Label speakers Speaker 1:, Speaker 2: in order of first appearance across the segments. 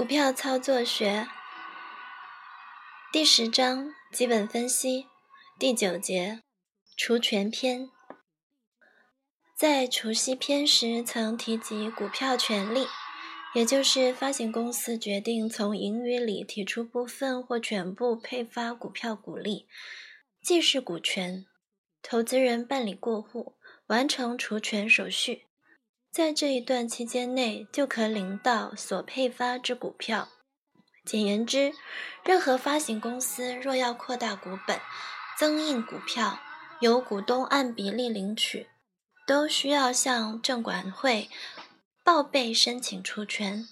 Speaker 1: 股票操作学第十章基本分析第九节除权篇，在除息篇时曾提及股票权利，也就是发行公司决定从盈余里提出部分或全部配发股票股利，既是股权。投资人办理过户，完成除权手续。在这一段期间内，就可领到所配发之股票。简言之，任何发行公司若要扩大股本、增印股票，由股东按比例领取，都需要向证管会报备申请出权。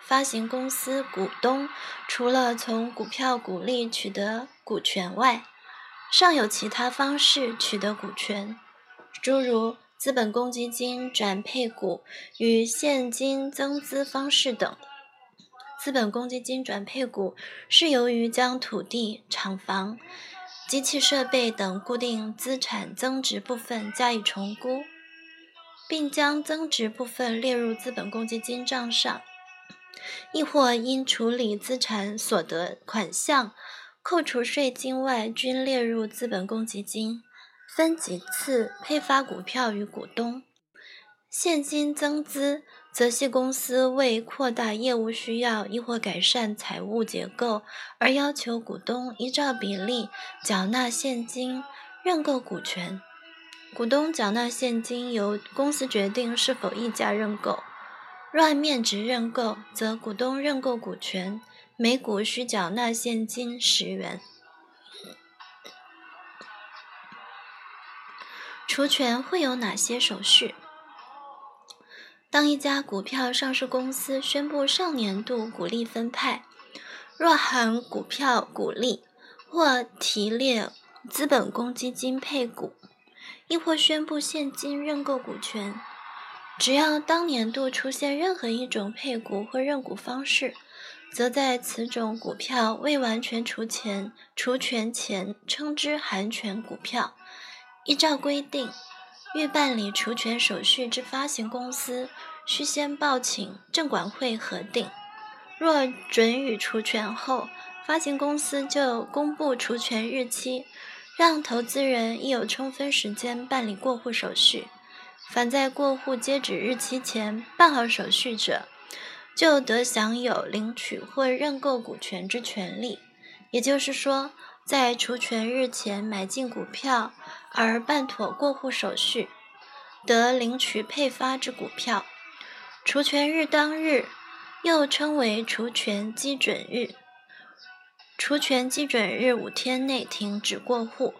Speaker 1: 发行公司股东除了从股票股利取得股权外，尚有其他方式取得股权，诸如。资本公积金转配股与现金增资方式等。资本公积金转配股是由于将土地、厂房、机器设备等固定资产增值部分加以重估，并将增值部分列入资本公积金账上，亦或因处理资产所得款项扣除税金外均列入资本公积金。分几次配发股票与股东，现金增资，则系公司为扩大业务需要，亦或改善财务结构，而要求股东依照比例缴纳现金认购股权。股东缴纳现金由公司决定是否溢价认购。若按面值认购，则股东认购股权每股需缴纳现金十元。除权会有哪些手续？当一家股票上市公司宣布上年度股利分派，若含股票股利，或提列资本公积金配股，亦或宣布现金认购股权，只要当年度出现任何一种配股或认股方式，则在此种股票未完全除权除权前，称之含权股票。依照规定，欲办理除权手续之发行公司，须先报请证管会核定。若准予除权后，发行公司就公布除权日期，让投资人亦有充分时间办理过户手续。凡在过户截止日期前办好手续者，就得享有领取或认购股权之权利。也就是说，在除权日前买进股票。而办妥过户手续，得领取配发之股票。除权日当日，又称为除权基准日。除权基准日五天内停止过户，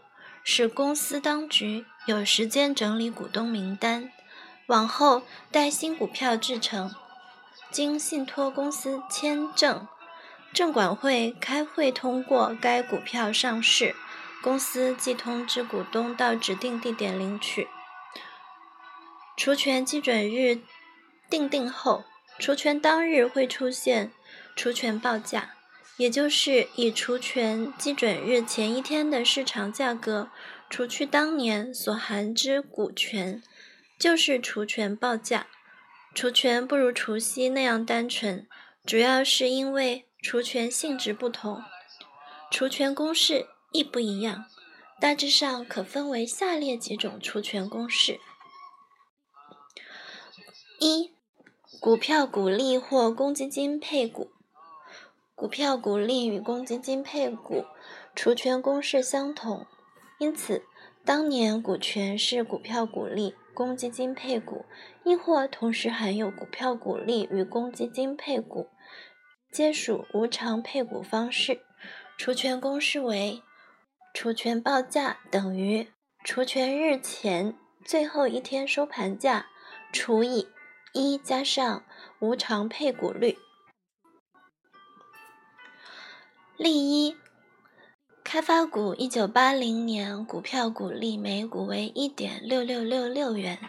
Speaker 1: 使公司当局有时间整理股东名单。往后待新股票制成，经信托公司签证，证管会开会通过该股票上市。公司即通知股东到指定地点领取。除权基准日定定后，除权当日会出现除权报价，也就是以除权基准日前一天的市场价格除去当年所含之股权，就是除权报价。除权不如除息那样单纯，主要是因为除权性质不同。除权公式。亦不一样，大致上可分为下列几种除权公式：一、股票股利或公积金配股。股票股利与公积金配股除权公式相同，因此当年股权是股票股利、公积金配股，亦或同时含有股票股利与公积金配股，皆属无偿配股方式。除权公式为。除权报价等于除权日前最后一天收盘价除以一加上无偿配股率。例一：开发股一九八零年股票股利每股为一点六六六六元，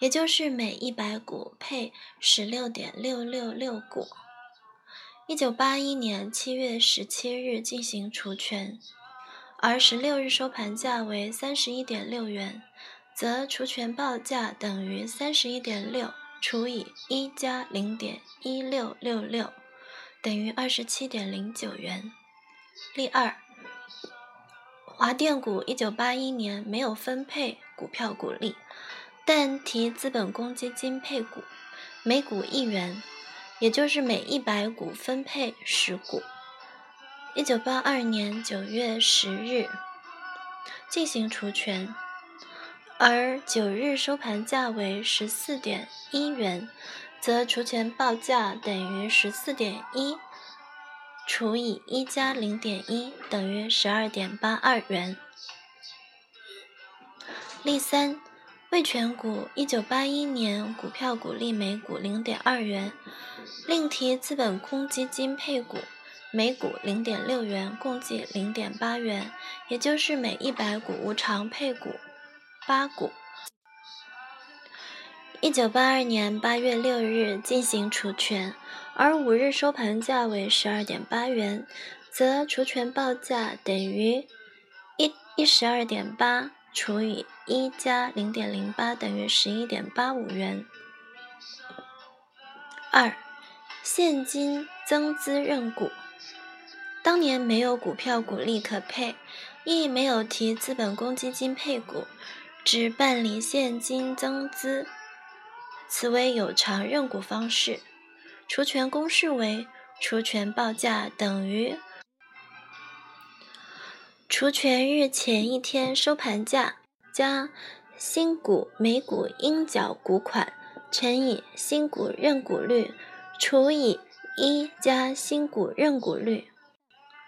Speaker 1: 也就是每一百股配十六点六六六股。一九八一年七月十七日进行除权。而十六日收盘价为三十一点六元，则除权报价等于三十一点六除以一加零点一六六六，等于二十七点零九元。例二，华电股一九八一年没有分配股票股利，但提资本公积金配股，每股一元，也就是每一百股分配十股。一九八二年九月十日进行除权。而九日收盘价为十四点一元，则除权报价等于十四点一除以一加零点一等于十二点八二元。例三，味全股一九八一年股票股利每股零点二元，另提资本公积金配股每股零点六元，共计零点八元，也就是每一百股无偿配股。八股，一九八二年八月六日进行除权，而五日收盘价为十二点八元，则除权报价等于一一十二点八除以一加零点零八等于十一点八五元。二，现金增资认股，当年没有股票股利可配，亦没有提资本公积金配股。只办理现金增资，此为有偿认股方式。除权公式为：除权报价等于除权日前一天收盘价加新股每股应缴股款乘以新股认股率除以一加新股认股率。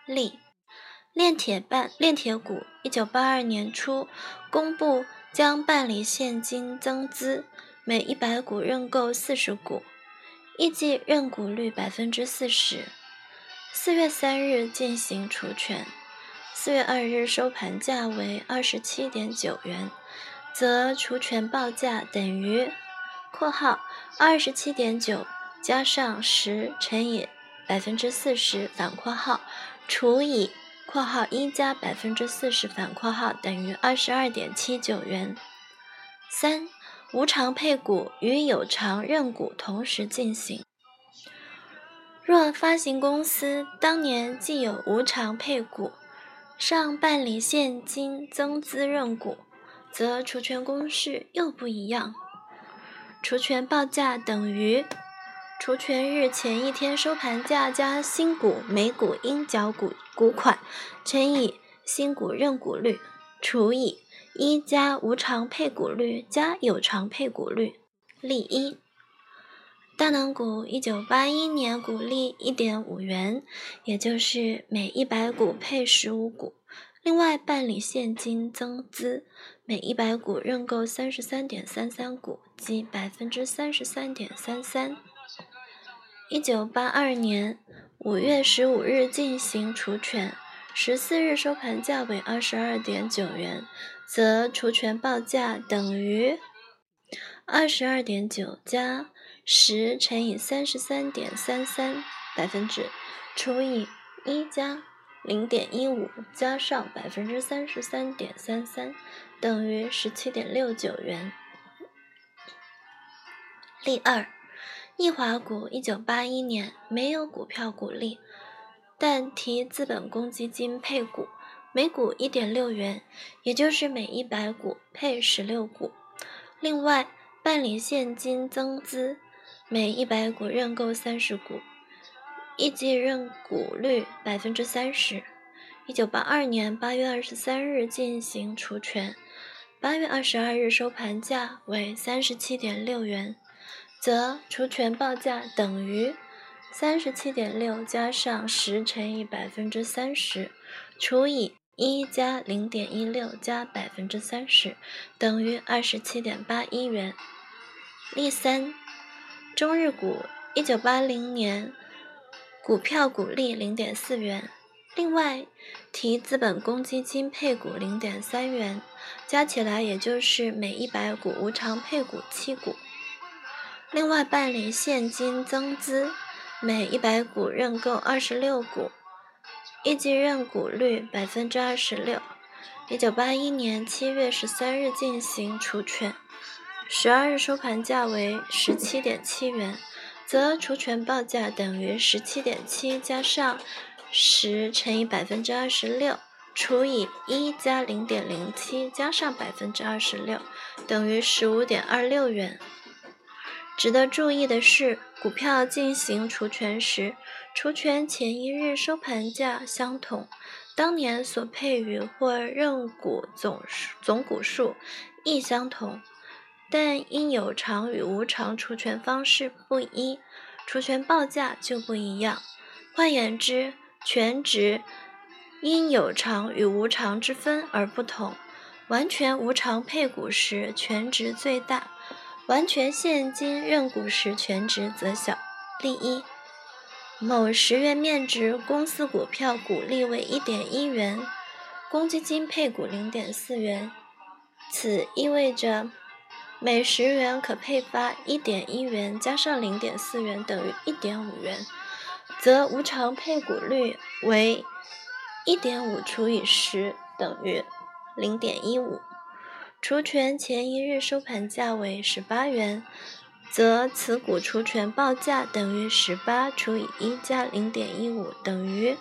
Speaker 1: 例：炼铁办炼铁股，一九八二年初公布。将办理现金增资，每一百股认购四十股，预计认股率百分之四十。四月三日进行除权，四月二日收盘价为二十七点九元，则除权报价等于（括号二十七点九加上十乘以百分之四十反括号除以）。括号一加百分之四十反括号等于二十二点七九元。三、无偿配股与有偿认股同时进行。若发行公司当年既有无偿配股，上办理现金增资认股，则除权公式又不一样。除权报价等于。除权日前一天收盘价加新股每股应缴股股款乘以新股认股率除以一加无偿配股率加有偿配股率。例一：大能股一九八一年股利一点五元，也就是每一百股配十五股。另外办理现金增资，每一百股认购三十三点三三股，即百分之三十三点三三。一九八二年五月十五日进行除权，十四日收盘价为二十二点九元，则除权报价等于二十二点九加十乘以三十三点三三百分之除以一加零点一五加上百分之三十三点三三等于十七点六九元。例二。易华股一九八一年没有股票股利，但提资本公积金配股，每股一点六元，也就是每一百股配十六股。另外办理现金增资，每一百股认购三十股，一级认股率百分之三十。一九八二年八月二十三日进行除权，八月二十二日收盘价为三十七点六元。则除权报价等于三十七点六加上十乘以百分之三十除以一加零点一六加百分之三十等于二十七点八一元。例三，中日股一九八零年股票股利零点四元，另外提资本公积金配股零点三元，加起来也就是每一百股无偿配股七股。另外办理现金增资，每一百股认购二十六股，预计认股率百分之二十六。一九八一年七月十三日进行除权，十二日收盘价为十七点七元，则除权报价等于十七点七加上十乘以百分之二十六除以一加零点零七加上百分之二十六等于十五点二六元。值得注意的是，股票进行除权时，除权前一日收盘价相同，当年所配予或认股总总股数亦相同，但因有偿与无偿除权方式不一，除权报价就不一样。换言之，权值因有偿与无偿之分而不同。完全无偿配股时，权值最大。完全现金认股时权值则小。例一：某十元面值公司股票股利为一点一元，公积金配股零点四元，此意味着每十元可配发一点一元加上零点四元等于一点五元，则无偿配股率为一点五除以十等于零点一五。除权前一日收盘价为十八元，则此股除权报价等于十八除以一加零点一五等于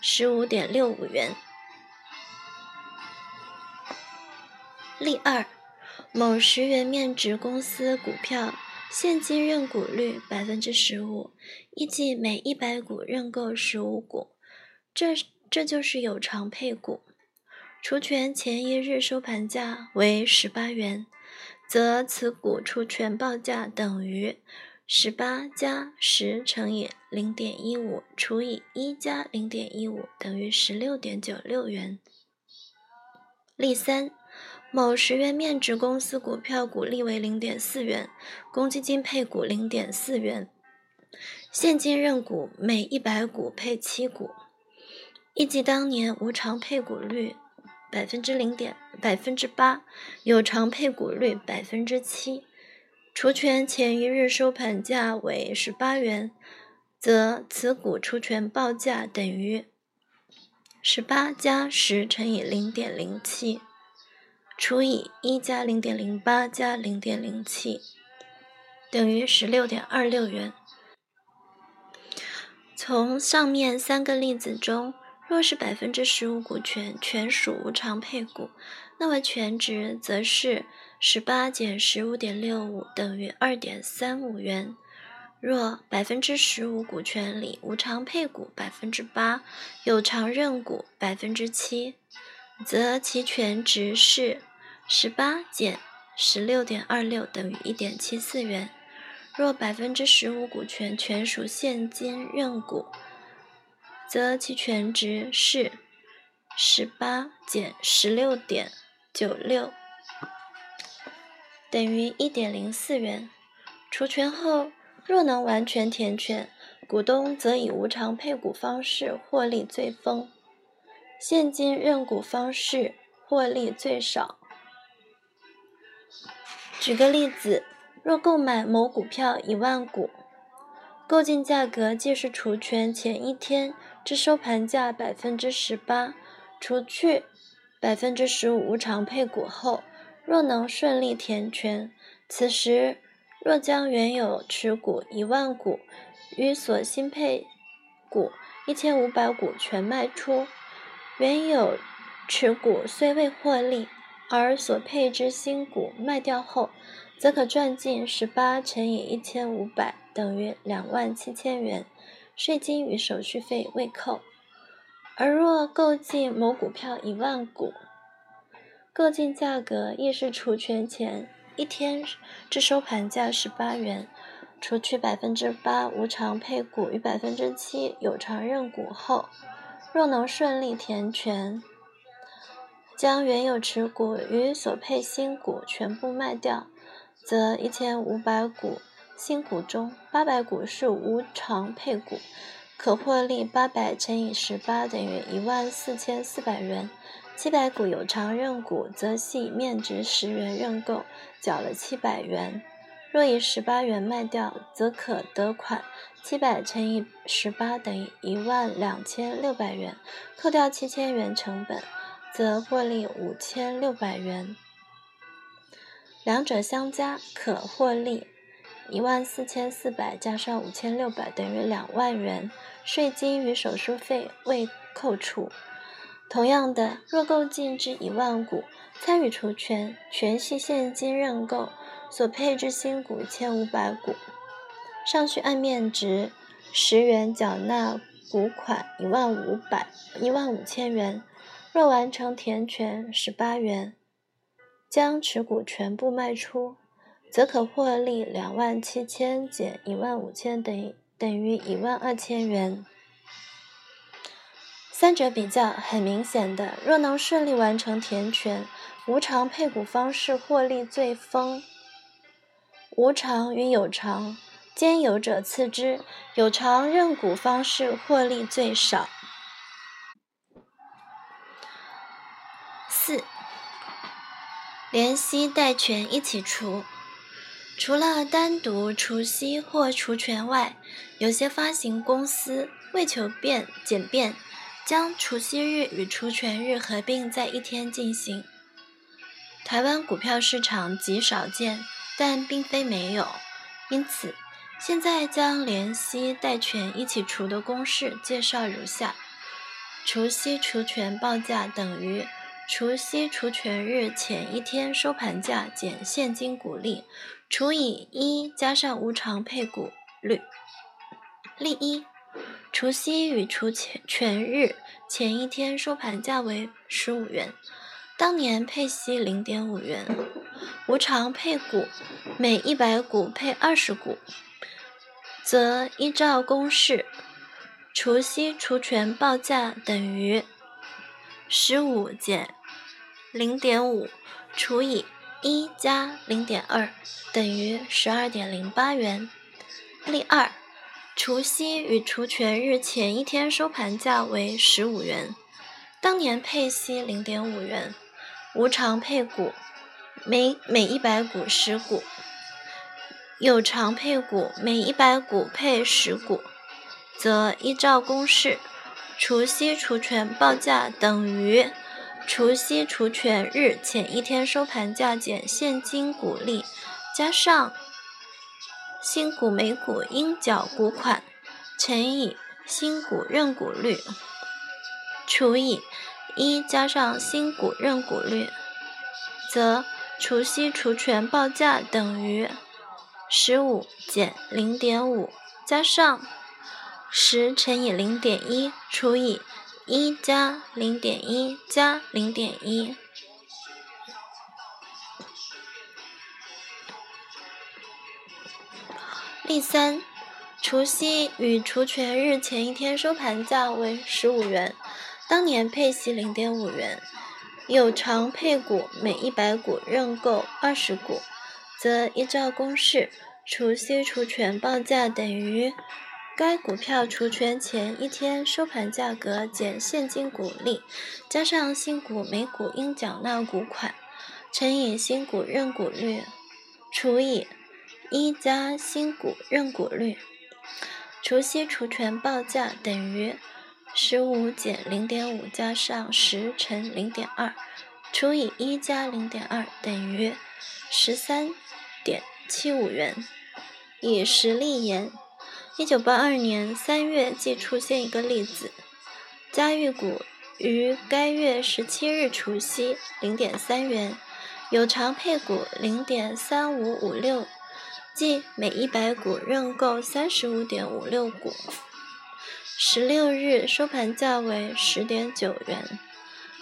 Speaker 1: 十五点六五元。例二：某十元面值公司股票现金认股率百分之十五，预计每一百股认购十五股，这这就是有偿配股。除权前一日收盘价为十八元，则此股除权报价等于十八加十乘以零点一五除以一加零点一五等于十六点九六元。例三：某十元面值公司股票股利为零点四元，公积金配股零点四元，现金认股每一百股配七股，预计当年无偿配股率。百分之零点百分之八，有偿配股率百分之七，除权前一日收盘价为十八元，则此股除权报价等于十八加十乘以零点零七除以一加零点零八加零点零七，等于十六点二六元。从上面三个例子中。若是百分之十五股权全属无偿配股，那么权值则是十八减十五点六五等于二点三五元。若百分之十五股权里无偿配股百分之八，有偿认股百分之七，则其权值是十八减十六点二六等于一点七四元。若百分之十五股权全属现金认股，则其权值是十八减十六点九六，等于一点零四元。除权后，若能完全填权，股东则以无偿配股方式获利最丰，现金认股方式获利最少。举个例子，若购买某股票一万股，购进价格即是除权前一天。至收盘价百分之十八，除去百分之十五无偿配股后，若能顺利填权，此时若将原有持股一万股与所新配股一千五百股全卖出，原有持股虽未获利，而所配之新股卖掉后，则可赚进十八乘以一千五百等于两万七千元。税金与手续费未扣，而若购进某股票一万股，购进价格亦是除权前一天至收盘价十八元，除去百分之八无偿配股与百分之七有偿认股后，若能顺利填权，将原有持股与所配新股全部卖掉，则一千五百股。新股中，八百股是无偿配股，可获利八百乘以十八等于一万四千四百元。七百股有偿认股，则系面值十元认购，缴了七百元。若以十八元卖掉，则可得款七百乘以十八等于一万两千六百元，扣掉七千元成本，则获利五千六百元。两者相加，可获利。一万四千四百加上五千六百等于两万元，税金与手术费未扣除。同样的，若购进至一万股，参与除权，全系现金认购，所配置新股一千五百股，尚需按面值十元缴纳股款一万五百一万五千元。若完成填权十八元，将持股全部卖出，则可获利两万七千减一万五千等于等于一万二千元。三者比较，很明显的，若能顺利完成填权，无偿配股方式获利最丰。无偿与有偿兼有者次之，有偿认股方式获利最少。四，连息带权一起除。除了单独除息或除权外，有些发行公司为求便简便，将除息日与除权日合并在一天进行。台湾股票市场极少见，但并非没有。因此，现在将连息带权一起除的公式介绍如下：除息除权报价等于。除息除权日前一天收盘价减现金股利，除以一加上无偿配股率。例一：除息与除权权日前一天收盘价为十五元，当年配息零点五元，无偿配股每一百股配二十股，则依照公式，除息除权报价等于十五减。零点五除以一加零点二等于十二点零八元。例二，除息与除权日前一天收盘价为十五元，当年配息零点五元，无偿配股每每一百股十股，有偿配股每一百股配十股，则依照公式，除息除权报价等于。除息除权日前一天收盘价减现金股利，加上新股每股应缴股款乘以新股认股率，除以一加上新股认股率，则除息除权报价等于十五减零点五加上十乘以零点一除以。一加零点一加零点一。例三，除息与除权日前一天收盘价为十五元，当年配息零点五元，有偿配股每一百股认购二十股，则依照公式，除息除权报价等于。该股票除权前一天收盘价格减现金股利，加上新股每股应缴纳股款乘以新股认股率，除以一加新股认股率。除息除权报价等于十五减零点五加上十乘零点二，除以一加零点二等于十三点七五元。以实例言。一九八二年三月，即出现一个例子：嘉裕股于该月十七日除息零点三元，有偿配股零点三五五六，即每一百股认购三十五点五六股。十六日收盘价为十点九元，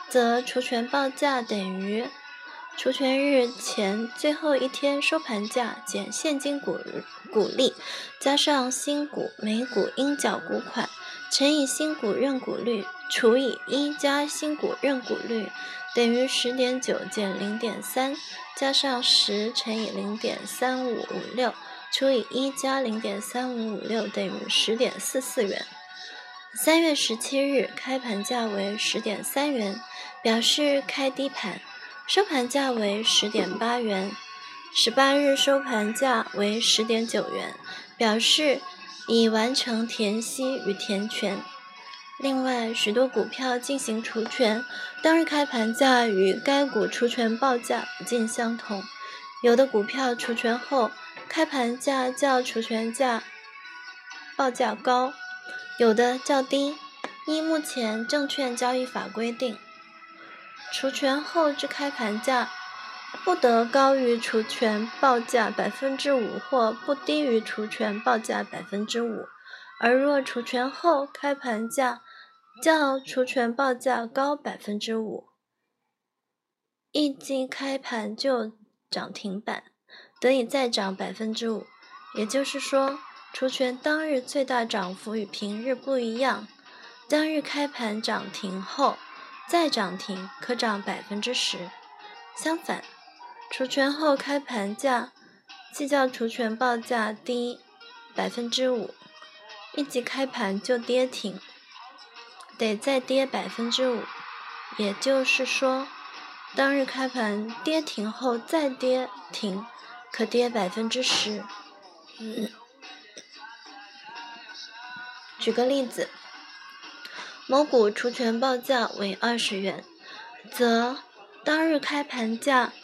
Speaker 1: 则除权报价等于。除权日前最后一天收盘价减现金股股利，加上新股每股应缴股款乘以新股认股率除以一加新股认股率，等于十点九减零点三，加上十乘以零点三五五六除以一加零点三五五六，等于十点四四元。三月十七日开盘价为十点三元，表示开低盘。收盘价为十点八元，十八日收盘价为十点九元，表示已完成填息与填权。另外，许多股票进行除权，当日开盘价与该股除权报价不尽相同。有的股票除权后开盘价较除权价报价高，有的较低。依目前证券交易法规定，除权后之开盘价不得高于除权报价百分之五，或不低于除权报价百分之五。而若除权后开盘价较除权报价高百分之五，一经开盘就涨停板，得以再涨百分之五。也就是说，除权当日最大涨幅与平日不一样。当日开盘涨停后再涨停，可涨百分之十。相反，除权后开盘价即较除权报价低百分之五，一即开盘就跌停，得再跌百分之五。也就是说，当日开盘跌停后再跌停，可跌百分之十。举个例子。某股除权报价为二十元，则当日开盘价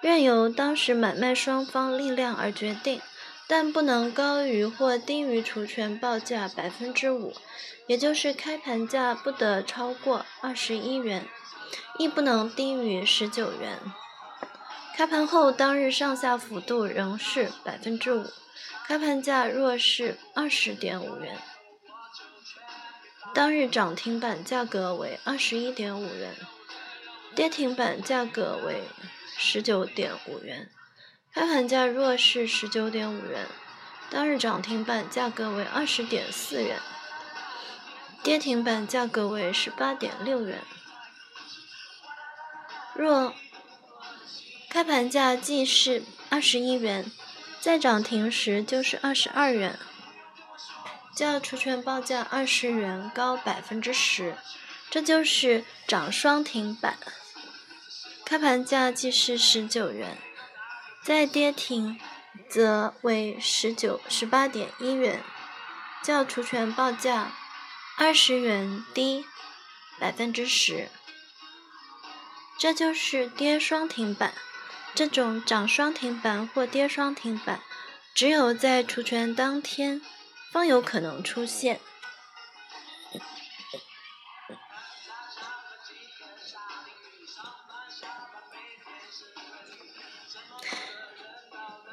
Speaker 1: 任由当时买卖双方力量而决定，但不能高于或低于除权报价百分之五，也就是开盘价不得超过二十一元，亦不能低于十九元。开盘后当日上下幅度仍是百分之五，开盘价若是二十点五元。当日涨停板价格为二十一点五元，跌停板价格为十九点五元。开盘价若是十九点五元，当日涨停板价格为二十点四元，跌停板价格为十八点六元。若开盘价即是二十一元，在涨停时就是二十二元。较除权报价二十元高百分之十，这就是涨双停板。开盘价即是十九元，再跌停则为十九十八点一元，较除权报价二十元低百分之十。这就是跌双停板。这种涨双停板或跌双停板，只有在除权当天。方有可能出现。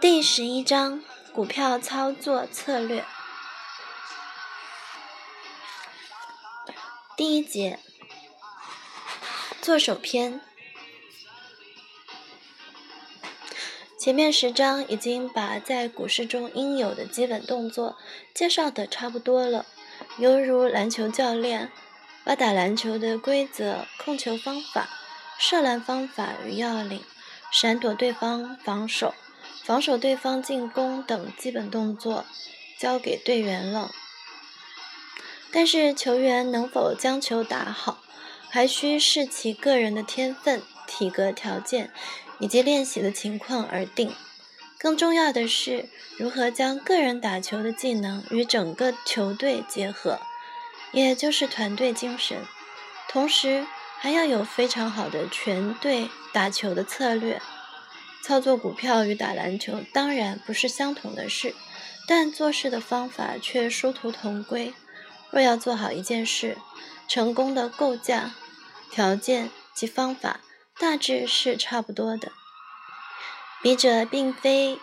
Speaker 1: 第十一章股票操作策略。第一节，做手篇。前面十章已经把在股市中应有的基本动作介绍的差不多了，犹如篮球教练把打篮球的规则、控球方法、射篮方法与要领、闪躲对方防守、防守对方进攻等基本动作交给队员了。但是球员能否将球打好，还需视其个人的天分、体格条件。以及练习的情况而定。更重要的是，如何将个人打球的技能与整个球队结合，也就是团队精神。同时，还要有非常好的全队打球的策略。操作股票与打篮球当然不是相同的事，但做事的方法却殊途同归。若要做好一件事，成功的构架、条件及方法。大致是差不多的。笔者并非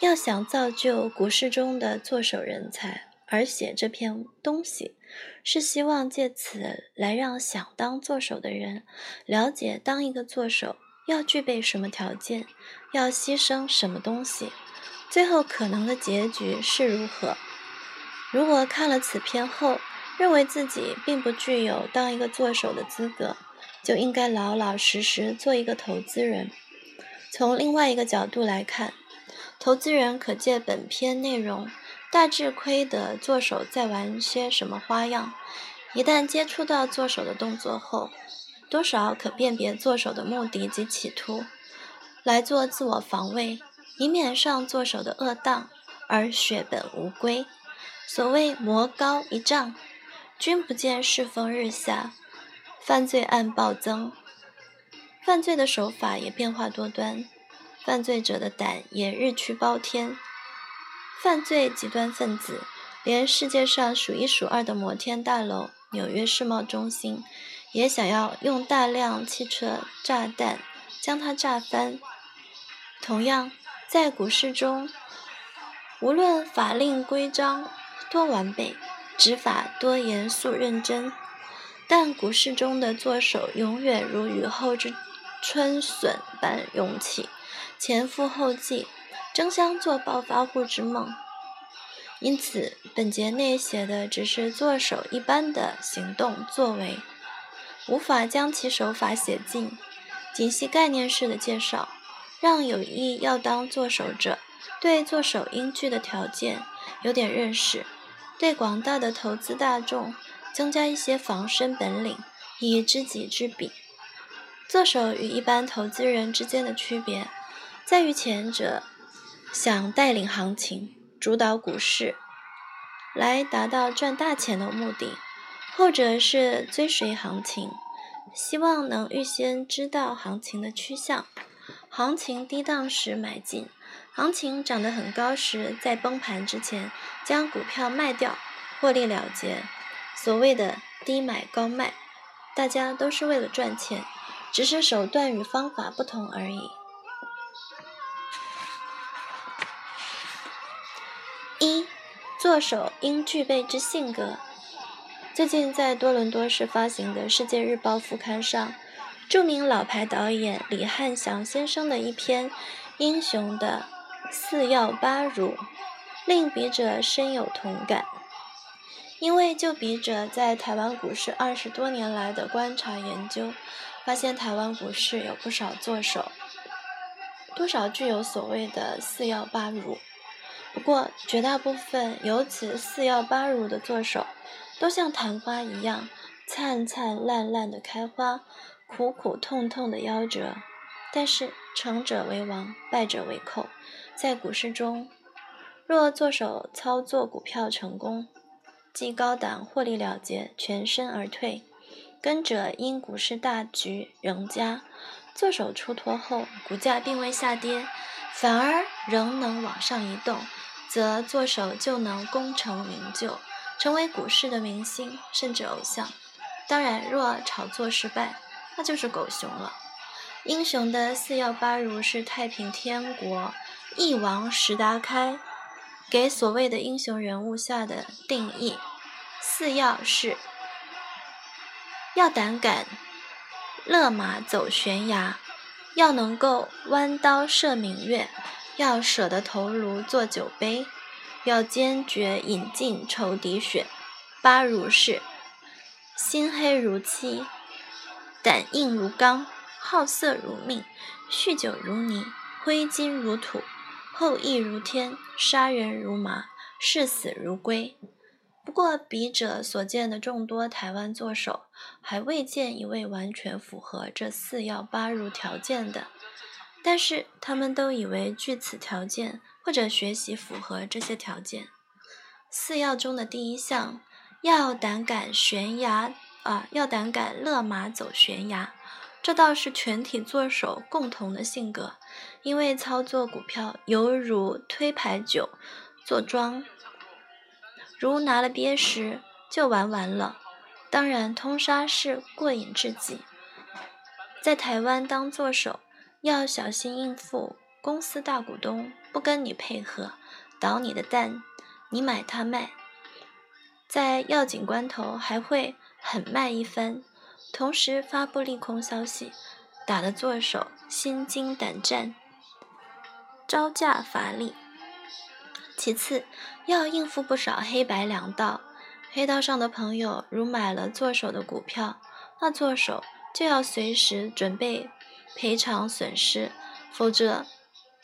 Speaker 1: 要想造就股市中的做手人才而写这篇东西，是希望借此来让想当做手的人了解，当一个作手要具备什么条件，要牺牲什么东西，最后可能的结局是如何。如果看了此篇后，认为自己并不具有当一个作手的资格，就应该老老实实做一个投资人。从另外一个角度来看，投资人可借本篇内容大致窥得做手在玩些什么花样。一旦接触到做手的动作后，多少可辨别做手的目的及企图，来做自我防卫，以免上做手的恶当而血本无归。所谓魔高一丈，君不见世风日下。犯罪案暴增，犯罪的手法也变化多端，犯罪者的胆也日趋包天。犯罪极端分子，连世界上数一数二的摩天大楼——纽约世贸中心，也想要用大量汽车炸弹将它炸翻。同样，在股市中，无论法令规章多完备，执法多严肃认真，但股市中的作手永远如雨后之春笋般涌起，前赴后继。争相做暴发户之梦，因此本节内写的只是做手一般的行动作为，无法将其手法写尽，仅系概念式的介绍，让有意要当做手者对做手应具的条件有点认识，对广大的投资大众增加一些防身本领，以知己知彼。做手与一般投资人之间的区别，在于前者。想带领行情，主导股市，来达到赚大钱的目的；后者是追随行情，希望能预先知道行情的趋向，行情低档时买进，行情涨得很高时，在崩盘之前将股票卖掉，获利了结。所谓的低买高卖，大家都是为了赚钱，只是手段与方法不同而已。一，作手应具备之性格。最近在多伦多市发行的《世界日报》副刊上，著名老牌导演李汉祥先生的一篇《英雄的四要八如》，令笔者深有同感。因为就笔者在台湾股市二十多年来的观察研究，发现台湾股市有不少作手，多少具有所谓的四要八如。不过，绝大部分有此四要八如的作手，都像昙花一样灿灿烂烂的开花，苦苦痛痛的夭折。但是，成者为王，败者为寇。在股市中，若作手操作股票成功，即高档获利了结，全身而退；跟者因股市大局仍佳，作手出脱后，股价并未下跌，反而仍能往上移动。则作手就能功成名就，成为股市的明星甚至偶像。当然，若炒作失败，那就是狗熊了。英雄的四要八如是太平天国翼王石达开给所谓的英雄人物下的定义。四要是：要胆敢勒马走悬崖，要能够弯刀射明月。要舍得头颅做酒杯，要坚决饮尽仇敌血。八如是：心黑如漆，胆硬如钢，好色如命，酗酒如泥，挥金如土，后羿如天，杀人如麻，视死如归。不过，笔者所见的众多台湾作手，还未见一位完全符合这四要八如条件的。但是他们都以为据此条件或者学习符合这些条件，四要中的第一项要胆敢悬崖啊，要胆敢勒马走悬崖，这倒是全体作手共同的性格，因为操作股票犹如推牌九做庄，如拿了鳖时就玩完了。当然，通杀是过瘾至极，在台湾当作手。要小心应付公司大股东不跟你配合，倒你的蛋，你买他卖，在要紧关头还会狠卖一番，同时发布利空消息，打得作手心惊胆战，招架乏力。其次，要应付不少黑白两道，黑道上的朋友如买了作手的股票，那作手就要随时准备。赔偿损失，否则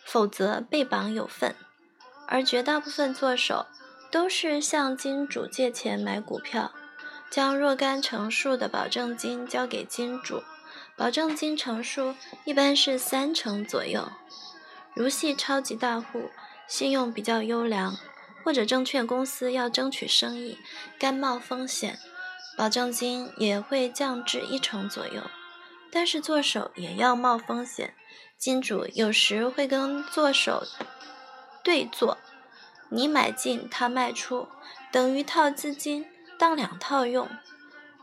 Speaker 1: 否则被绑有份。而绝大部分作手都是向金主借钱买股票，将若干成数的保证金交给金主，保证金成数一般是三成左右。如系超级大户，信用比较优良，或者证券公司要争取生意，甘冒风险，保证金也会降至一成左右。但是做手也要冒风险，金主有时会跟做手对坐，你买进，他卖出，等于套资金当两套用。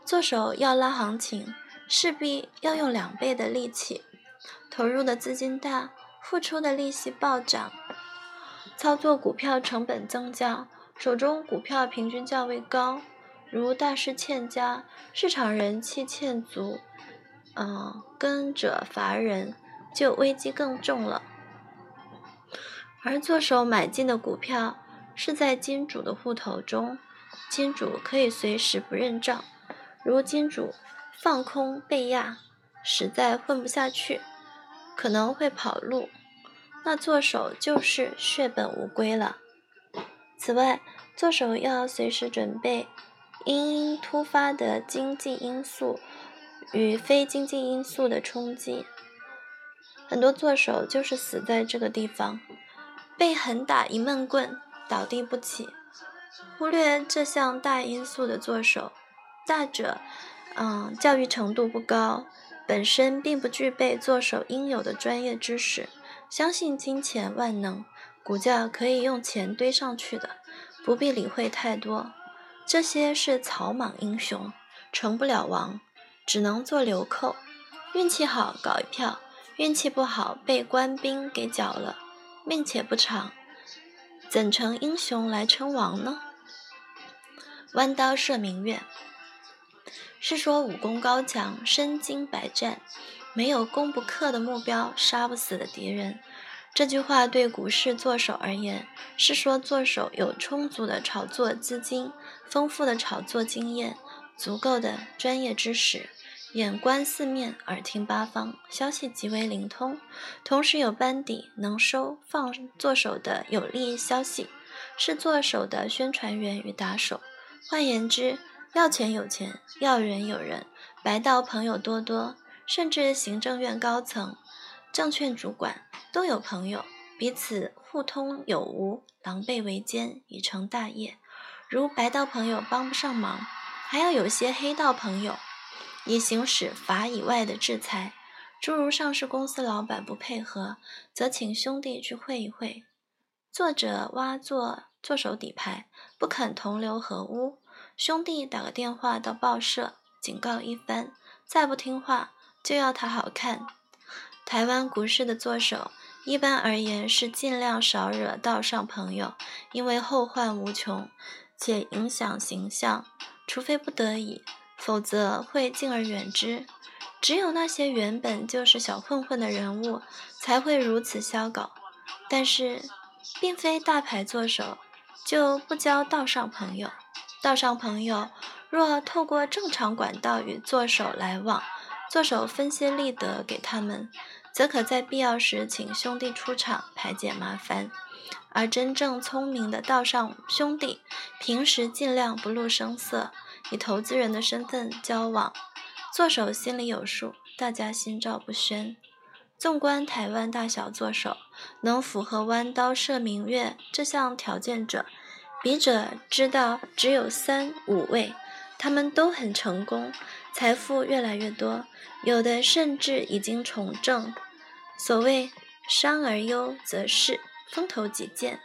Speaker 1: 做手要拉行情，势必要用两倍的力气，投入的资金大，付出的利息暴涨，操作股票成本增加，手中股票平均价位高，如大师欠佳，市场人气欠足，嗯，跟者乏人，就危机更重了。而做手买进的股票是在金主的户头中，金主可以随时不认账。如金主放空被压，实在混不下去，可能会跑路，那做手就是血本无归了。此外，做手要随时准备因突发的经济因素与非经济因素的冲击。很多做手就是死在这个地方，被狠打一闷棍，倒地不起。忽略这项大因素的做手。大者，嗯，教育程度不高，本身并不具备做手应有的专业知识，相信金钱万能，股价可以用钱堆上去的，不必理会太多。这些是草莽英雄，成不了王，只能做流寇。运气好搞一票，运气不好被官兵给剿了，命且不长，怎成英雄来称王呢？弯刀射明月。是说武功高强、身经百战，没有攻不克的目标、杀不死的敌人。这句话对股市做手而言，是说做手有充足的炒作资金、丰富的炒作经验、足够的专业知识，眼观四面，耳听八方，消息极为灵通，同时有班底能收放做手的有利消息，是做手的宣传员与打手。换言之，要钱有钱，要人有人，白道朋友多多，甚至行政院高层、证券主管都有朋友，彼此互通有无，狼狈为奸已成大业。如白道朋友帮不上忙，还要有些黑道朋友，以行使法以外的制裁。诸如上市公司老板不配合，则请兄弟去会一会。作者挖做做手底牌，不肯同流合污。兄弟打个电话到报社警告一番，再不听话就要他好看。台湾股市的作手，一般而言是尽量少惹道上朋友，因为后患无穷，且影响形象。除非不得已，否则会敬而远之。只有那些原本就是小混混的人物，才会如此消搞。但是，并非大牌作手就不交道上朋友。道上朋友若透过正常管道与作手来往，作手分些利得给他们，则可在必要时请兄弟出场排解麻烦。而真正聪明的道上兄弟，平时尽量不露声色，以投资人的身份交往，作手心里有数，大家心照不宣。纵观台湾大小作手，能符合弯刀射明月这项条件者。笔者知道只有三五位，他们都很成功，财富越来越多，有的甚至已经从政。所谓商而优则仕，风头几见。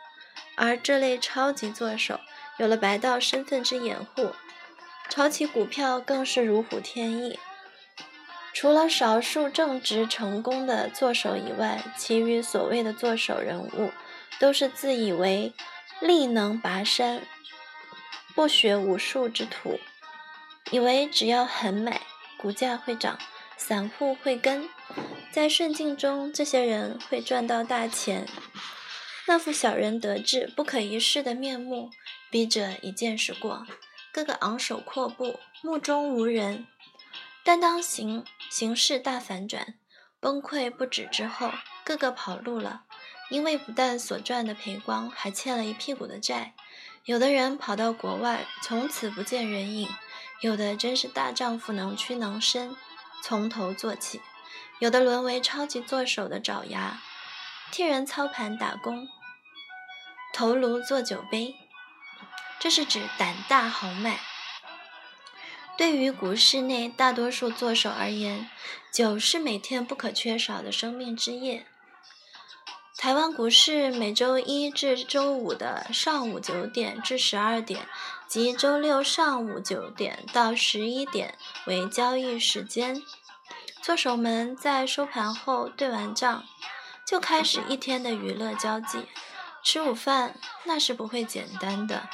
Speaker 1: 而这类超级作手，有了白道身份之掩护，炒起股票更是如虎添翼。除了少数正直成功的作手以外，其余所谓的作手人物，都是自以为。力能拔山，不学无术之徒，以为只要很美，股价会涨，散户会跟，在顺境中，这些人会赚到大钱。那副小人得志、不可一世的面目，笔者已见识过。个个昂首阔步，目中无人。但当形形势大反转，崩溃不止之后，个个跑路了。因为不但所赚的赔光，还欠了一屁股的债。有的人跑到国外，从此不见人影；有的真是大丈夫能屈能伸，从头做起；有的沦为超级作手的爪牙，替人操盘打工，头颅做酒杯。这是指胆大豪迈。对于股市内大多数作手而言，酒是每天不可缺少的生命之液。台湾股市每周一至周五的上午九点至十二点，及周六上午九点到十一点为交易时间。做手们在收盘后对完账，就开始一天的娱乐交际。吃午饭那是不会简单的，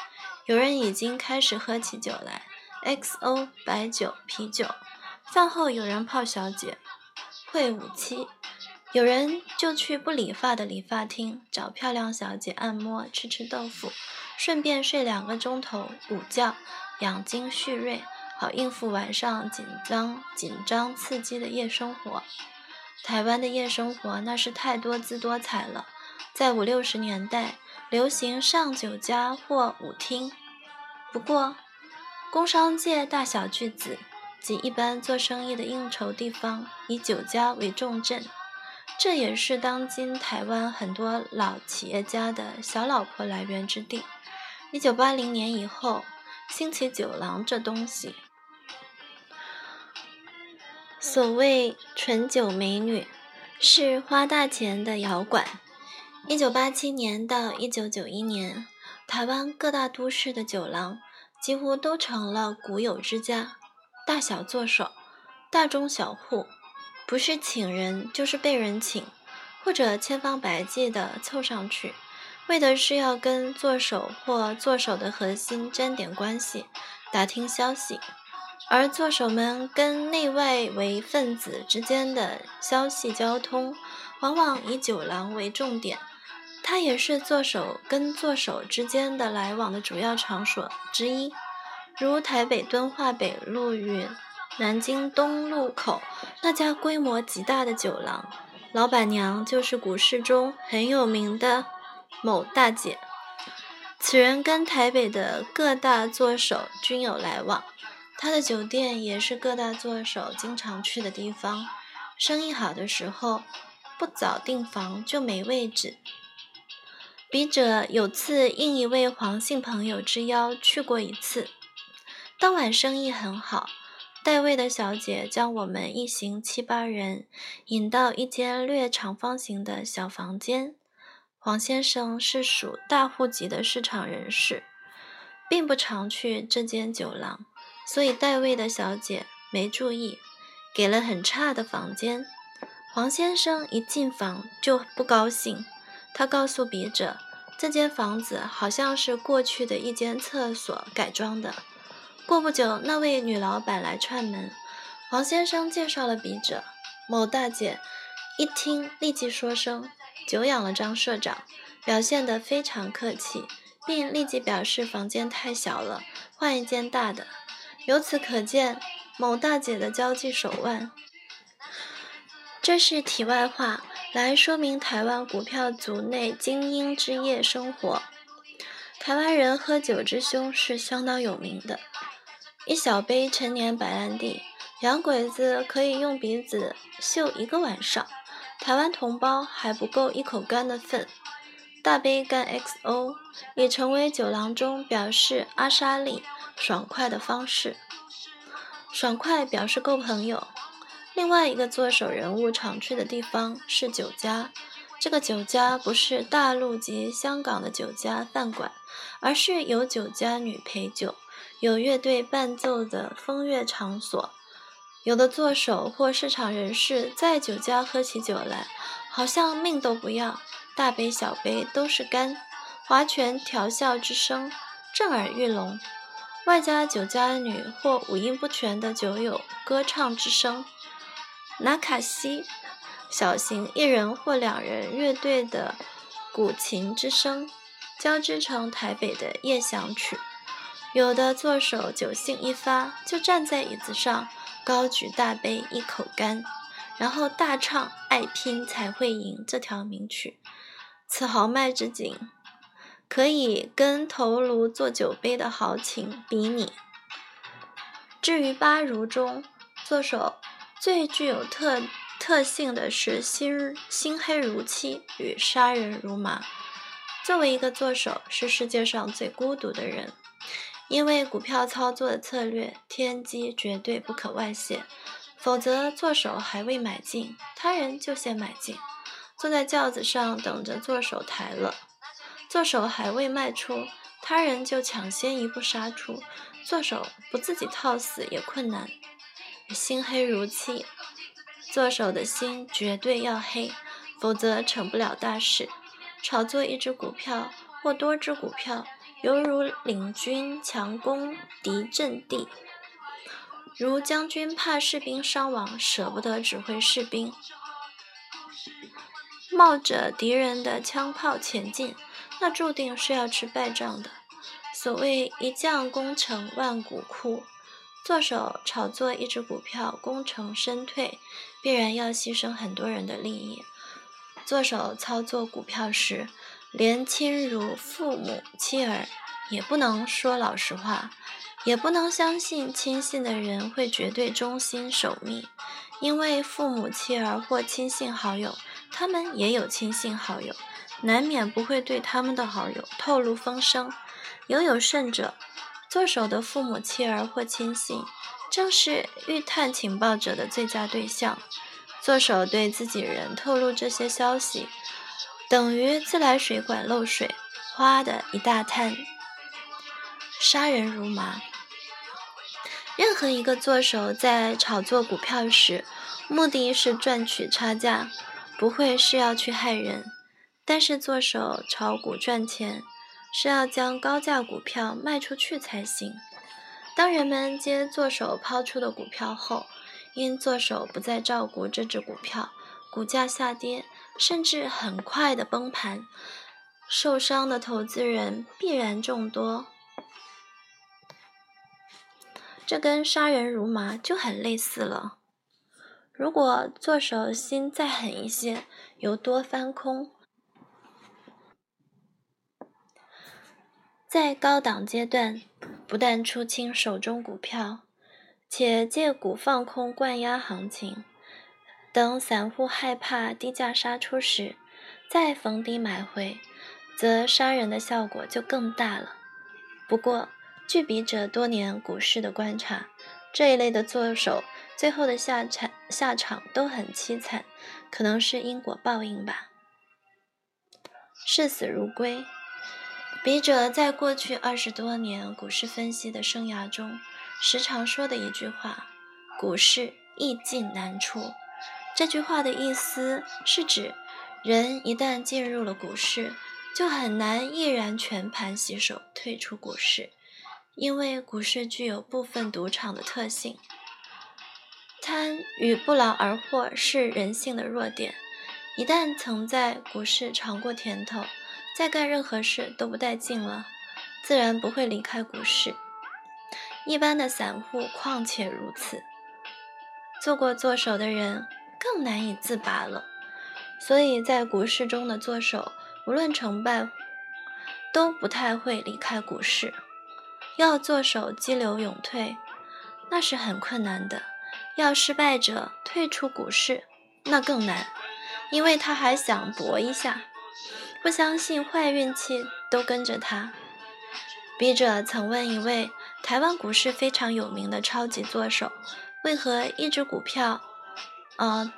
Speaker 1: 有人已经开始喝起酒来，XO 白酒、啤酒。饭后有人泡小姐，会五七。有人就去不理发的理发厅找漂亮小姐按摩，吃吃豆腐，顺便睡两个钟头午觉，养精蓄锐，好应付晚上紧张、紧张刺激的夜生活。台湾的夜生活那是太多姿多彩了。在五六十年代，流行上酒家或舞厅。不过，工商界大小巨子及一般做生意的应酬地方，以酒家为重镇。这也是当今台湾很多老企业家的小老婆来源之地。一九八零年以后，兴起酒廊这东西。所谓纯酒美女，是花大钱的摇馆。一九八七年到一九九一年，台湾各大都市的酒廊几乎都成了古友之家，大小作手，大中小户。不是请人，就是被人请，或者千方百计地凑上去，为的是要跟做手或做手的核心沾点关系，打听消息。而做手们跟内外围分子之间的消息交通，往往以酒廊为重点，它也是做手跟做手之间的来往的主要场所之一，如台北敦化北路与。南京东路口那家规模极大的酒廊，老板娘就是股市中很有名的某大姐。此人跟台北的各大作手均有来往，他的酒店也是各大作手经常去的地方。生意好的时候，不早订房就没位置。笔者有次应一位黄姓朋友之邀去过一次，当晚生意很好。带位的小姐将我们一行七八人引到一间略长方形的小房间。黄先生是属大户级的市场人士，并不常去这间酒廊，所以带位的小姐没注意，给了很差的房间。黄先生一进房就不高兴，他告诉笔者，这间房子好像是过去的一间厕所改装的。过不久，那位女老板来串门，黄先生介绍了笔者。某大姐一听，立即说声“久仰了张社长”，表现得非常客气，并立即表示房间太小了，换一间大的。由此可见，某大姐的交际手腕。这是题外话，来说明台湾股票族内精英之夜生活。台湾人喝酒之凶是相当有名的。一小杯陈年白兰地，洋鬼子可以用鼻子嗅一个晚上，台湾同胞还不够一口干的份。大杯干 XO 已成为酒廊中表示阿莎丽爽快的方式。爽快表示够朋友。另外一个做手人物常去的地方是酒家，这个酒家不是大陆及香港的酒家饭馆，而是有酒家女陪酒。有乐队伴奏的风月场所，有的作手或市场人士在酒家喝起酒来，好像命都不要，大杯小杯都是干，划拳调笑之声震耳欲聋，外加酒家女或五音不全的酒友歌唱之声，纳卡西小型一人或两人乐队的古琴之声，交织成台北的夜响曲。有的作手酒兴一发，就站在椅子上，高举大杯一口干，然后大唱《爱拼才会赢》这条名曲。此豪迈之景，可以跟头颅做酒杯的豪情比拟。至于八如中，作手最具有特特性的是心心黑如漆与杀人如麻。作为一个作手，是世界上最孤独的人。因为股票操作的策略天机绝对不可外泄，否则做手还未买进，他人就先买进。坐在轿子上等着做手抬了。做手还未迈出，他人就抢先一步杀出。做手不自己套死也困难。心黑如漆，做手的心绝对要黑，否则成不了大事。炒作一只股票或多只股票，犹如领军强攻敌阵地。如将军怕士兵伤亡，舍不得指挥士兵，冒着敌人的枪炮前进，那注定是要吃败仗的。所谓一将功成万骨枯，做手炒作一只股票功成身退，必然要牺牲很多人的利益。做手操作股票时，连亲如父母妻儿也不能说老实话，也不能相信亲信的人会绝对忠心守密，因为父母妻儿或亲信好友，他们也有亲信好友，难免不会对他们的好友透露风声。尤有甚者，做手的父母、妻儿或亲信，正是欲探情报者的最佳对象。做手对自己人透露这些消息，等于自来水管漏水，哗的一大滩，杀人如麻。任何一个做手在炒作股票时，目的是赚取差价，不会是要去害人。但是做手炒股赚钱。是要将高价股票卖出去才行。当人们接做手抛出的股票后，因做手不再照顾这只股票，股价下跌，甚至很快的崩盘，受伤的投资人必然众多。这跟杀人如麻就很类似了。如果做手心再狠一些，由多翻空。在高档阶段，不但出清手中股票，且借股放空灌压行情，等散户害怕低价杀出时，再逢低买回，则杀人的效果就更大了。不过，据笔者多年股市的观察，这一类的作手最后的下场下场都很凄惨，可能是因果报应吧，视死如归。笔者在过去二十多年股市分析的生涯中，时常说的一句话：“股市易进难出。”这句话的意思是指，人一旦进入了股市，就很难毅然全盘洗手退出股市，因为股市具有部分赌场的特性。贪与不劳而获是人性的弱点，一旦曾在股市尝过甜头。再干任何事都不带劲了，自然不会离开股市。一般的散户况且如此，做过做手的人更难以自拔了。所以在股市中的作手，无论成败，都不太会离开股市。要作手激流勇退，那是很困难的。要失败者退出股市，那更难，因为他还想搏一下。不相信坏运气都跟着他。笔者曾问一位台湾股市非常有名的超级作手，为何一只股票，呃，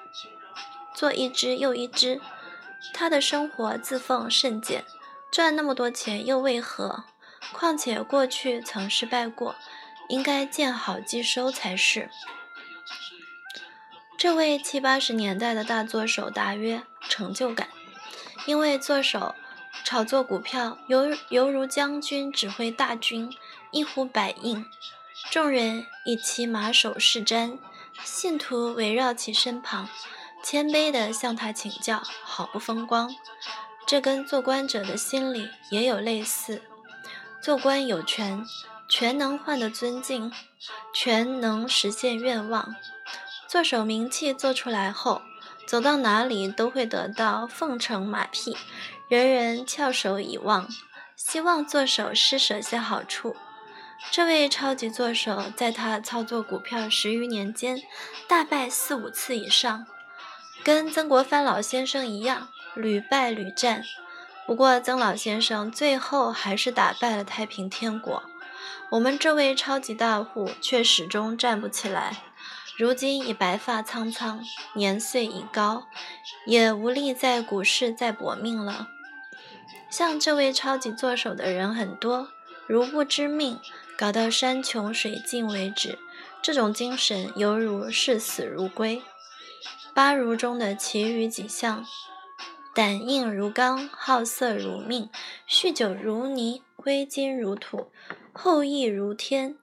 Speaker 1: 做一只又一只？他的生活自奉甚简，赚那么多钱又为何？况且过去曾失败过，应该见好即收才是。这位七八十年代的大作手答曰：成就感。因为做手炒作股票，犹犹如将军指挥大军，一呼百应，众人以其马首是瞻，信徒围绕其身旁，谦卑地向他请教，好不风光。这跟做官者的心理也有类似。做官有权，权能换得尊敬，权能实现愿望。做手名气做出来后。走到哪里都会得到奉承马屁，人人翘首以望，希望做手施舍些好处。这位超级作手在他操作股票十余年间，大败四五次以上，跟曾国藩老先生一样，屡败屡战。不过曾老先生最后还是打败了太平天国，我们这位超级大户却始终站不起来。如今已白发苍苍，年岁已高，也无力在股市再搏命了。像这位超级作手的人很多，如不知命，搞到山穷水尽为止。这种精神犹如视死如归。八如中的其余几项：胆硬如钢，好色如命，酗酒如泥，挥金如土，后羿如天。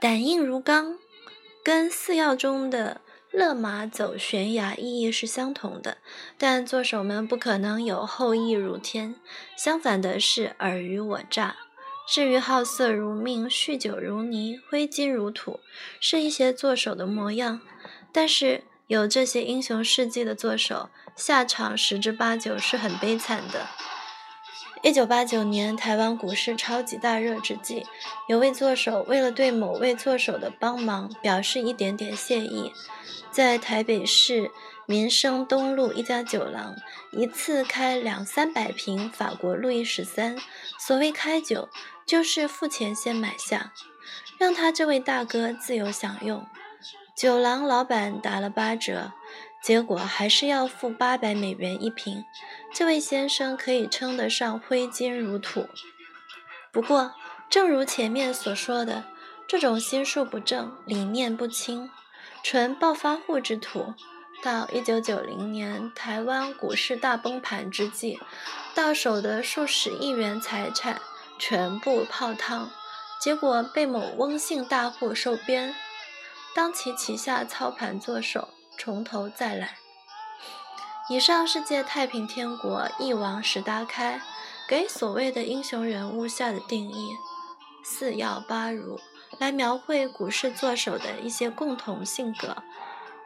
Speaker 1: 胆硬如钢，跟四要中的勒马走悬崖意义是相同的，但作手们不可能有后羿如天。相反的是尔虞我诈。至于好色如命、酗酒如泥、挥金如土，是一些作手的模样。但是有这些英雄事迹的作手，下场十之八九是很悲惨的。一九八九年，台湾股市超级大热之际，有位作手为了对某位作手的帮忙表示一点点谢意，在台北市民生东路一家酒廊，一次开两三百瓶法国路易十三。所谓开酒，就是付钱先买下，让他这位大哥自由享用。酒廊老板打了八折。结果还是要付八百美元一瓶，这位先生可以称得上挥金如土。不过，正如前面所说的，这种心术不正、理念不清、纯暴发户之徒，到一九九零年台湾股市大崩盘之际，到手的数十亿元财产全部泡汤，结果被某翁姓大户收编，当其旗下操盘做手。从头再来。以上是借太平天国一王石达开给所谓的英雄人物下的定义“四要八如”，来描绘股市作手的一些共同性格，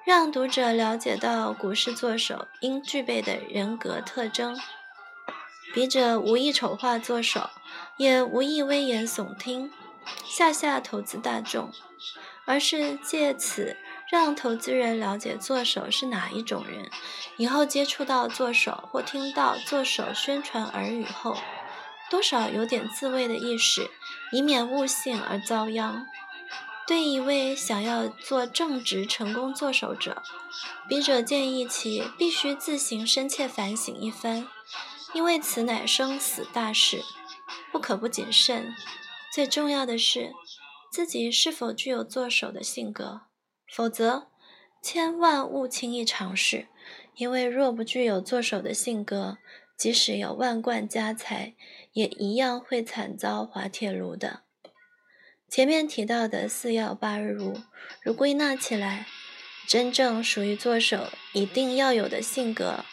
Speaker 1: 让读者了解到股市作手应具备的人格特征。笔者无意丑化作手，也无意危言耸听，吓吓投资大众，而是借此。让投资人了解作手是哪一种人，以后接触到作手或听到作手宣传耳语后，多少有点自卫的意识，以免误信而遭殃。对一位想要做正直成功作手者，笔者建议其必须自行深切反省一番，因为此乃生死大事，不可不谨慎。最重要的是，自己是否具有做手的性格。否则，千万勿轻易尝试，因为若不具有做手的性格，即使有万贯家财，也一样会惨遭滑铁卢的。前面提到的四要八如，如归纳起来，真正属于做手一定要有的性格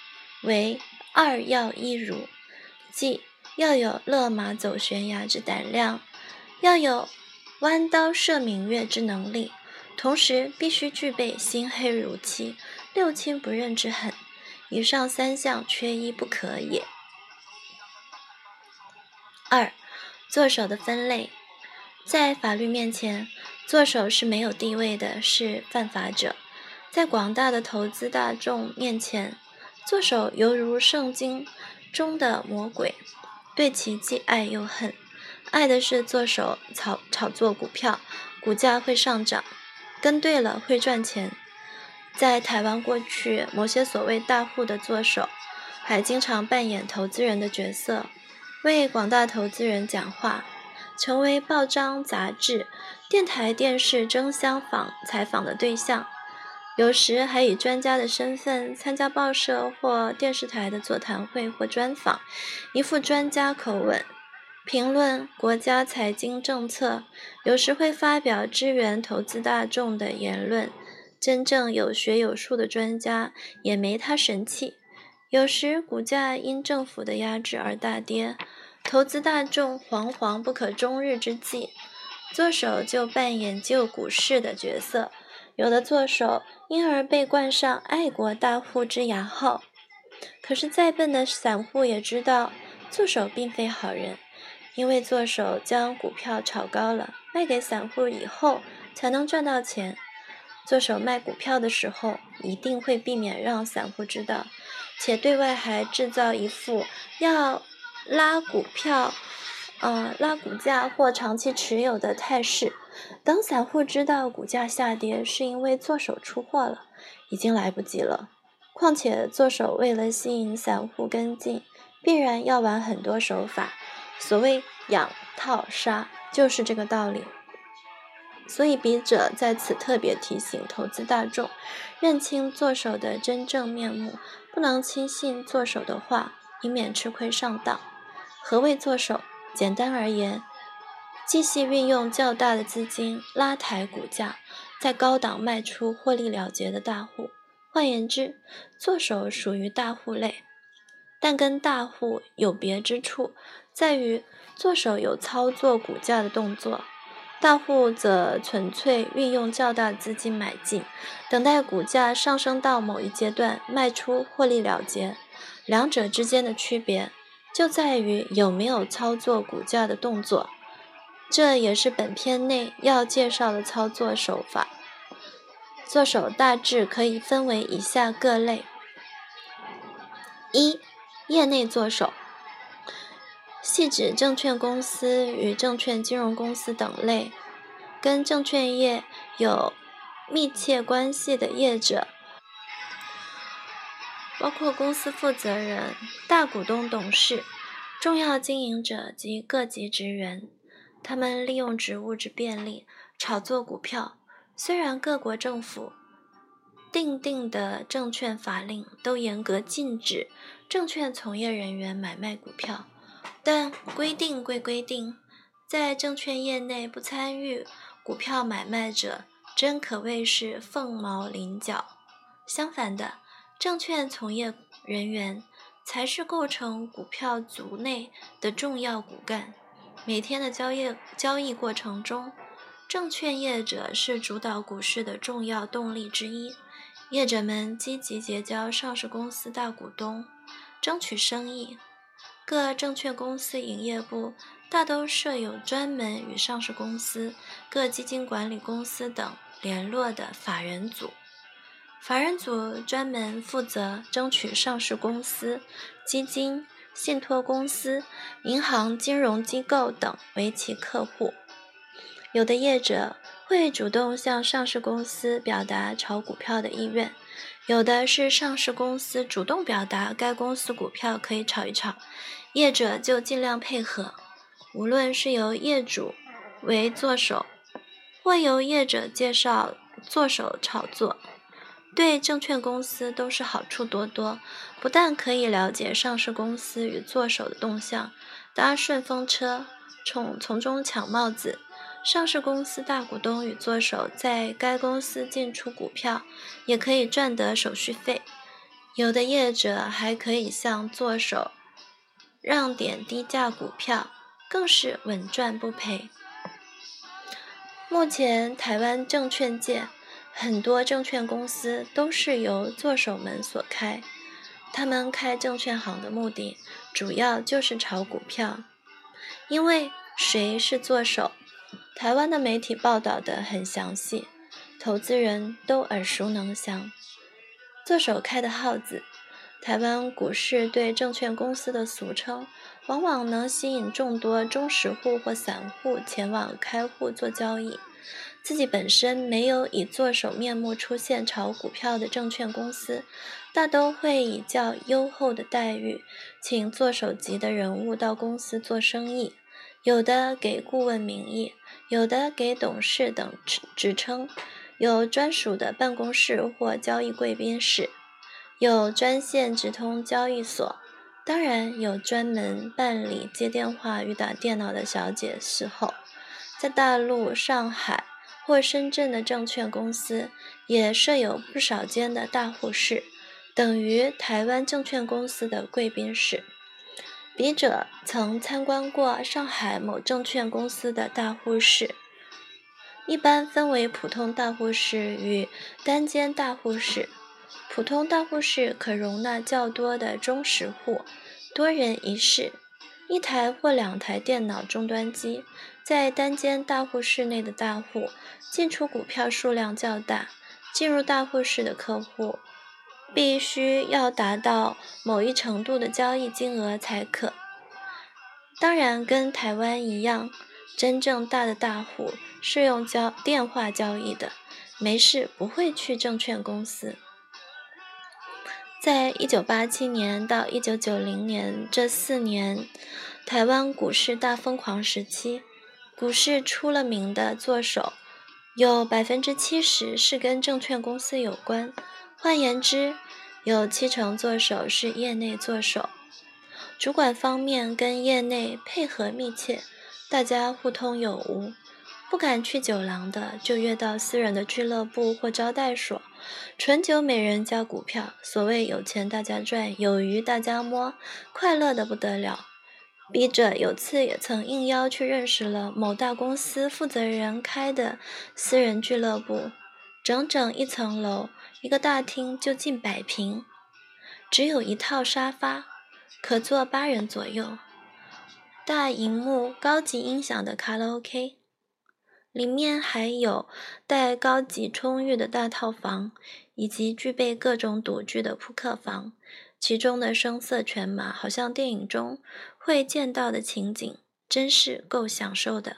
Speaker 1: 为二要一如，即要有勒马走悬崖之胆量，要有弯刀射明月之能力。同时必须具备心黑如漆、六亲不认之狠，以上三项缺一不可也。二，作手的分类，在法律面前，作手是没有地位的，是犯法者；在广大的投资大众面前，作手犹如圣经中的魔鬼，对其既爱又恨。爱的是作手炒炒作股票，股价会上涨。跟对了会赚钱。在台湾过去，某些所谓大户的作手，还经常扮演投资人的角色，为广大投资人讲话，成为报章、杂志、电台、电视争相访采访的对象。有时还以专家的身份参加报社或电视台的座谈会或专访，一副专家口吻。评论国家财经政策，有时会发表支援投资大众的言论。真正有学有术的专家也没他神气。有时股价因政府的压制而大跌，投资大众惶惶不可终日之际，作手就扮演救股市的角色。有的作手因而被冠上爱国大户之雅号。可是再笨的散户也知道，作手并非好人。因为作手将股票炒高了，卖给散户以后才能赚到钱。作手卖股票的时候，一定会避免让散户知道，且对外还制造一副要拉股票呃拉股价或长期持有的态势。等散户知道股价下跌是因为做手出货了，已经来不及了。况且做手为了吸引散户跟进，必然要玩很多手法。所谓养套杀，就是这个道理。所以笔者在此特别提醒投资大众，认清做手的真正面目，不能轻信做手的话，以免吃亏上当。何谓做手？简单而言，继续运用较大的资金拉抬股价，在高档卖出获利了结的大户。换言之，做手属于大户类，但跟大户有别之处在于，做手有操作股价的动作，大户则纯粹运用较大资金买进，等待股价上升到某一阶段卖出获利了结。两者之间的区别就在于有没有操作股价的动作。这也是本片内要介绍的操作手法。做手大致可以分为以下各类：一、业内做手，系指证券公司与证券金融公司等类，跟证券业有密切关系的业者，包括公司负责人、大股东、董事、重要经营者及各级职员。他们利用职务之便利炒作股票。虽然各国政府定定的证券法令都严格禁止证券从业人员买卖股票，但规定归规定，在证券业内不参与股票买卖者，真可谓是凤毛麟角。相反的，证券从业人员才是构成股票族内的重要骨干。每天的交易交易过程中，证券业者是主导股市的重要动力之一。业者们积极结交上市公司大股东，争取生意。各证券公司营业部大都设有专门与上市公司、各基金管理公司等联络的法人组。法人组专门负责争取上市公司、基金。信托公司、银行、金融机构等为其客户。有的业者会主动向上市公司表达炒股票的意愿，有的是上市公司主动表达该公司股票可以炒一炒，业者就尽量配合。无论是由业主为做手，或由业者介绍做手炒作。对证券公司都是好处多多，不但可以了解上市公司与做手的动向，搭顺风车，从从中抢帽子；上市公司大股东与做手在该公司进出股票，也可以赚得手续费。有的业者还可以向做手让点低价股票，更是稳赚不赔。目前台湾证券界。很多证券公司都是由做手们所开，他们开证券行的目的主要就是炒股票。因为谁是做手，台湾的媒体报道的很详细，投资人都耳熟能详。做手开的号子，台湾股市对证券公司的俗称，往往能吸引众多中实户或散户前往开户做交易。自己本身没有以做手面目出现炒股票的证券公司，大都会以较优厚的待遇，请做手级的人物到公司做生意，有的给顾问名义，有的给董事等职称，有专属的办公室或交易贵宾室，有专线直通交易所，当然有专门办理接电话与打电脑的小姐伺候，在大陆上海。或深圳的证券公司也设有不少间的大户室，等于台湾证券公司的贵宾室。笔者曾参观过上海某证券公司的大户室，一般分为普通大户室与单间大户室。普通大户室可容纳较多的中实户，多人一室，一台或两台电脑终端机。在单间大户室内的大户进出股票数量较大，进入大户室的客户必须要达到某一程度的交易金额才可。当然，跟台湾一样，真正大的大户是用交电话交易的，没事不会去证券公司。在一九八七年到一九九零年这四年，台湾股市大疯狂时期，股市出了名的作手，有百分之七十是跟证券公司有关。换言之，有七成作手是业内作手。主管方面跟业内配合密切，大家互通有无。不敢去酒廊的，就约到私人的俱乐部或招待所，纯酒美人加股票。所谓有钱大家赚，有鱼大家摸，快乐的不得了。笔者有次也曾应邀去认识了某大公司负责人开的私人俱乐部，整整一层楼，一个大厅就近百平，只有一套沙发，可坐八人左右，大荧幕、高级音响的卡拉 OK。里面还有带高级充裕的大套房，以及具备各种赌具的扑克房，其中的声色犬马，好像电影中会见到的情景，真是够享受的。